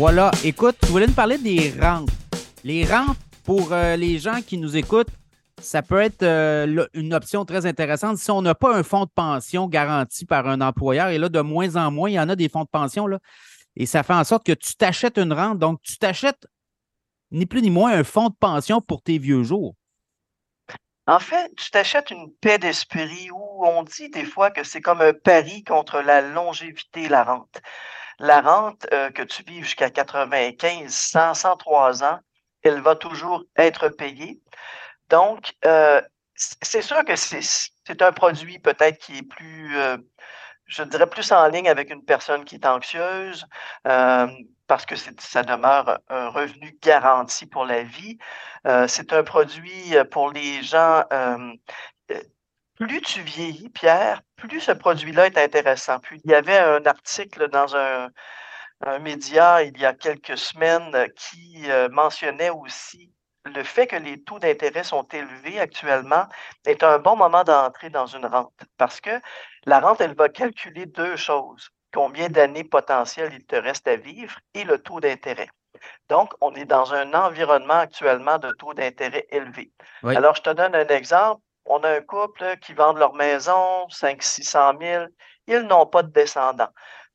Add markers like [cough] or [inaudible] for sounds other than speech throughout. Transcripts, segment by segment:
Voilà, écoute, tu voulais nous parler des rentes. Les rentes, pour euh, les gens qui nous écoutent, ça peut être euh, une option très intéressante si on n'a pas un fonds de pension garanti par un employeur. Et là, de moins en moins, il y en a des fonds de pension, et ça fait en sorte que tu t'achètes une rente. Donc, tu t'achètes ni plus ni moins un fonds de pension pour tes vieux jours. En fait, tu t'achètes une paix d'esprit où on dit des fois que c'est comme un pari contre la longévité la rente la rente euh, que tu vis jusqu'à 95, 100, 103 ans, elle va toujours être payée. Donc, euh, c'est sûr que c'est un produit peut-être qui est plus, euh, je dirais, plus en ligne avec une personne qui est anxieuse, parce que ça demeure un revenu garanti pour la vie. c'est un produit pour les gens plus tu vieillis, Pierre, plus ce produit-là est intéressant. Puis il y avait un article dans un, média il y a quelques semaines qui euh, mentionnait aussi le fait que les taux d'intérêt sont élevés actuellement est un bon moment d'entrer dans une rente parce que la rente, elle va calculer deux choses. Combien d'années potentielles il te reste à vivre et le taux d'intérêt. Donc, on est dans un environnement actuellement de taux d'intérêt élevé. Alors, je te donne un exemple on a un couple qui vend leur maison, 500-600 000, ils n'ont pas de descendants.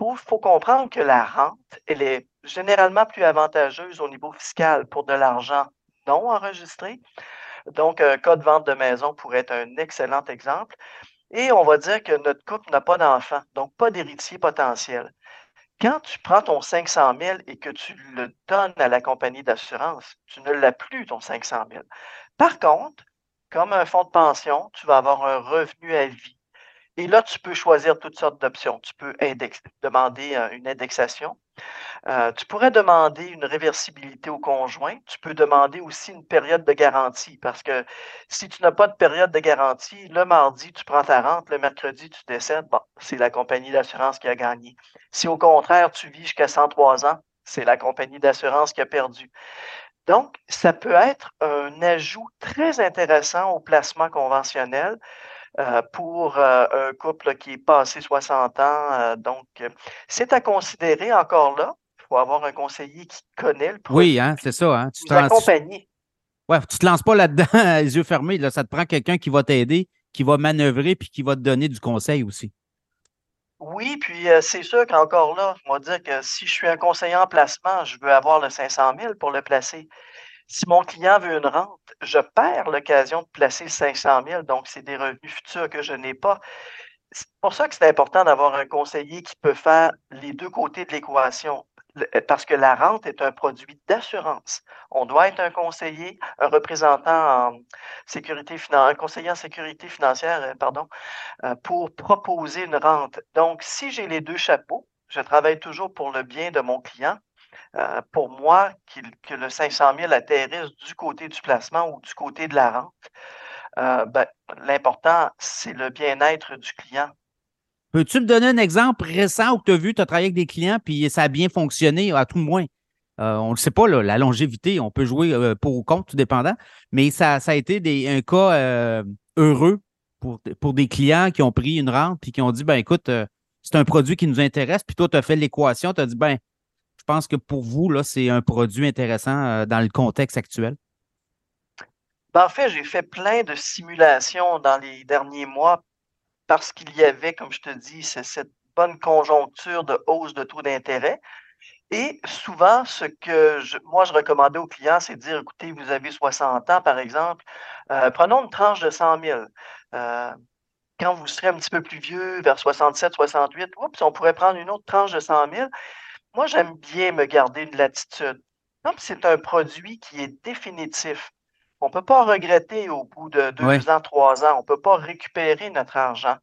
Il faut, comprendre que la rente, elle est généralement plus avantageuse au niveau fiscal pour de l'argent non enregistré. Donc, un cas de vente de maison pourrait être un excellent exemple. Et on va dire que notre couple n'a pas d'enfant, donc pas d'héritier potentiel. Quand tu prends ton 500 000 et que tu le donnes à la compagnie d'assurance, tu ne l'as plus, ton 500 000. Par contre, comme un fonds de pension, tu vas avoir un revenu à vie. Et là, tu peux choisir toutes sortes d'options. Tu peux demander euh, une indexation. Euh, tu pourrais demander une réversibilité au conjoint. Tu peux demander aussi une période de garantie parce que si tu n'as pas de période de garantie, le mardi, tu prends ta rente, le mercredi, tu décèdes, bon, c'est la compagnie d'assurance qui a gagné. Si au contraire, tu vis jusqu'à 103 ans, c'est la compagnie d'assurance qui a perdu. Donc, ça peut être un ajout très intéressant au placement conventionnel euh, pour euh, un couple qui est passé 60 ans. Euh, donc, c'est à considérer encore là. Il faut avoir un conseiller qui connaît le produit. Oui, hein, c'est ça. Hein. Tu te. Ouais, tu te lances pas là-dedans [laughs] les yeux fermés. Là. Ça te prend quelqu'un qui va t'aider, qui va manœuvrer puis qui va te donner du conseil aussi. Oui, puis c'est sûr qu'encore là, je vais dire que si je suis un conseiller en placement, je veux avoir le 500 000 pour le placer. Si mon client veut une rente, je perds l'occasion de placer le 500 000, donc c'est des revenus futurs que je n'ai pas. C'est pour ça que c'est important d'avoir un conseiller qui peut faire les deux côtés de l'équation parce que la rente est un produit d'assurance. On doit être un conseiller, un représentant en sécurité un conseiller en sécurité financière, euh, pardon, euh, pour proposer une rente. Donc, si j'ai les deux chapeaux, je travaille toujours pour le bien de mon client. Euh, pour moi, que le 500 000 atterrisse du côté du placement ou du côté de la rente, ben, l'important, c'est le bien-être du client. Peux-tu me donner un exemple récent où tu as vu, tu as travaillé avec des clients, puis ça a bien fonctionné, à tout le moins? Euh, on ne le sait pas, la longévité, on peut jouer euh, pour ou contre, tout dépendant, mais ça, a été un cas euh, heureux pour, des clients qui ont pris une rente puis qui ont dit ben écoute, c'est un produit qui nous intéresse, puis toi, tu as fait l'équation, tu as dit ben, je penses que pour vous, là, c'est un produit intéressant dans le contexte actuel? Ben, en fait, j'ai fait plein de simulations dans les derniers mois parce qu'il y avait, comme je te dis, cette bonne conjoncture de hausse de taux d'intérêt. Et souvent, ce que moi, je recommandais aux clients, c'est de dire, écoutez, vous avez 60 ans, par exemple, euh, prenons une tranche de 100 000. Euh, quand vous serez un petit peu plus vieux, vers 67, 68, oups, on pourrait prendre une autre tranche de 100 000. Moi, j'aime bien me garder une latitude. C'est un produit qui est définitif, on ne peut pas regretter au bout de deux ans, trois ans. On ne peut pas récupérer notre argent.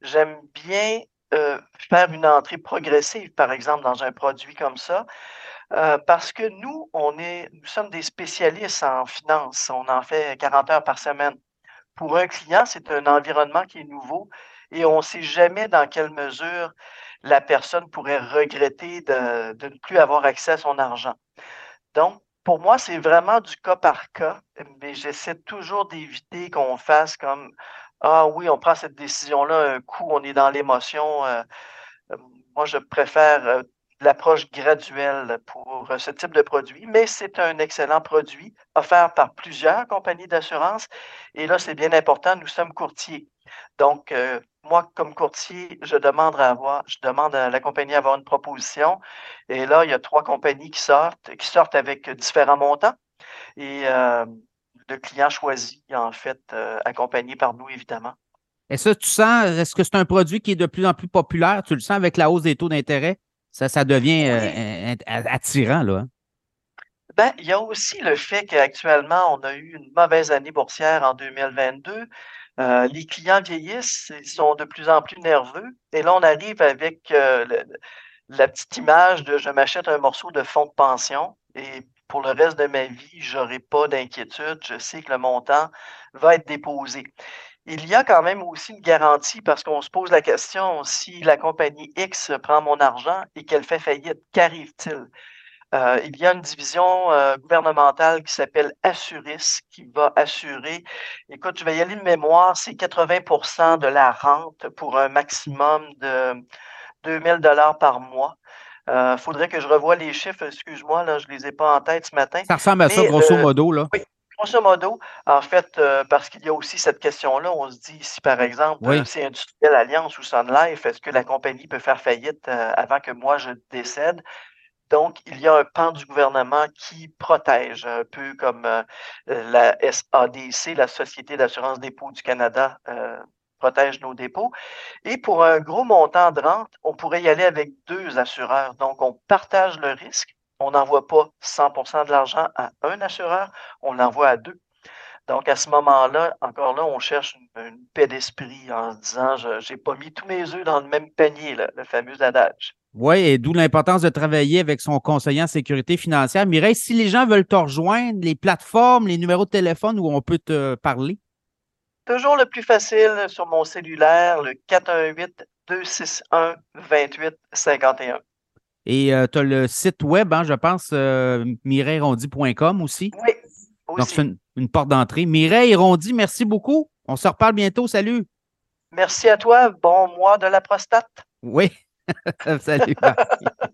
J'aime bien euh, faire une entrée progressive, par exemple, dans un produit comme ça, euh, parce que nous, on est, nous sommes des spécialistes en finance. On en fait 40 heures par semaine. Pour un client, c'est un environnement qui est nouveau et on ne sait jamais dans quelle mesure la personne pourrait regretter de, de ne plus avoir accès à son argent. Donc, pour moi, c'est vraiment du cas par cas, mais j'essaie toujours d'éviter qu'on fasse comme Ah oui, on prend cette décision-là, un coup, on est dans l'émotion. Euh, euh, moi, je préfère euh, l'approche graduelle pour ce type de produit, mais c'est un excellent produit offert par plusieurs compagnies d'assurance. Et là, c'est bien important, nous sommes courtiers. Donc, moi, comme courtier, je demande à avoir, je demande à la compagnie d'avoir une proposition. Et là, il y a trois compagnies qui sortent, qui sortent avec différents montants. Et euh, le client choisit, en fait, euh, accompagné par nous, évidemment. Est-ce que tu sens, est-ce que c'est un produit qui est de plus en plus populaire? Tu le sens avec la hausse des taux d'intérêt? Ça, ça devient euh, attirant, là. Hein? Ben, il y a aussi le fait qu'actuellement, on a eu une mauvaise année boursière en 2022. Euh, les clients vieillissent, ils sont de plus en plus nerveux. Et là, on arrive avec euh, la petite image de je m'achète un morceau de fonds de pension et pour le reste de ma vie, je n'aurai pas d'inquiétude. Je sais que le montant va être déposé. Il y a quand même aussi une garantie parce qu'on se pose la question si la compagnie X prend mon argent et qu'elle fait faillite, qu'arrive-t-il? Euh, il y a une division euh, gouvernementale qui s'appelle Assuris qui va assurer, écoute, je vais y aller de mémoire, c'est 80% de la rente pour un maximum de 2000 dollars par mois. Il euh, faudrait que je revoie les chiffres, excuse-moi, là, je ne les ai pas en tête ce matin. Ça ressemble à ça, grosso modo, là. Oui, grosso modo, en fait, parce qu'il y a aussi cette question-là, on se dit si par exemple c'est Industriel Alliance ou Sun Life, est-ce que la compagnie peut faire faillite avant que moi je décède? Donc, il y a un pan du gouvernement qui protège, un peu comme euh, la SADC, la Société d'assurance dépôt du Canada, euh, protège nos dépôts. Et pour un gros montant de rente, on pourrait y aller avec deux assureurs. Donc, on partage le risque. On n'envoie pas 100% de l'argent à un assureur, on l'envoie à deux. Donc, à ce moment-là, encore là, on cherche une, paix d'esprit en se disant, je n'ai pas mis tous mes œufs dans le même panier, le fameux adage. Oui, et d'où l'importance de travailler avec son conseiller en sécurité financière. Mireille, si les gens veulent te rejoindre, les plateformes, les numéros de téléphone où on peut te parler? Toujours le plus facile sur mon cellulaire, le 418-261-2851. Et euh, tu as le site web, hein, je pense, euh, mireillerondi.com aussi. Oui, aussi. Donc, c'est une, porte d'entrée. Mireille Rondi, merci beaucoup. On se reparle bientôt. Salut. Merci à toi. Bon mois de la prostate. Oui. [laughs] Salut. [laughs]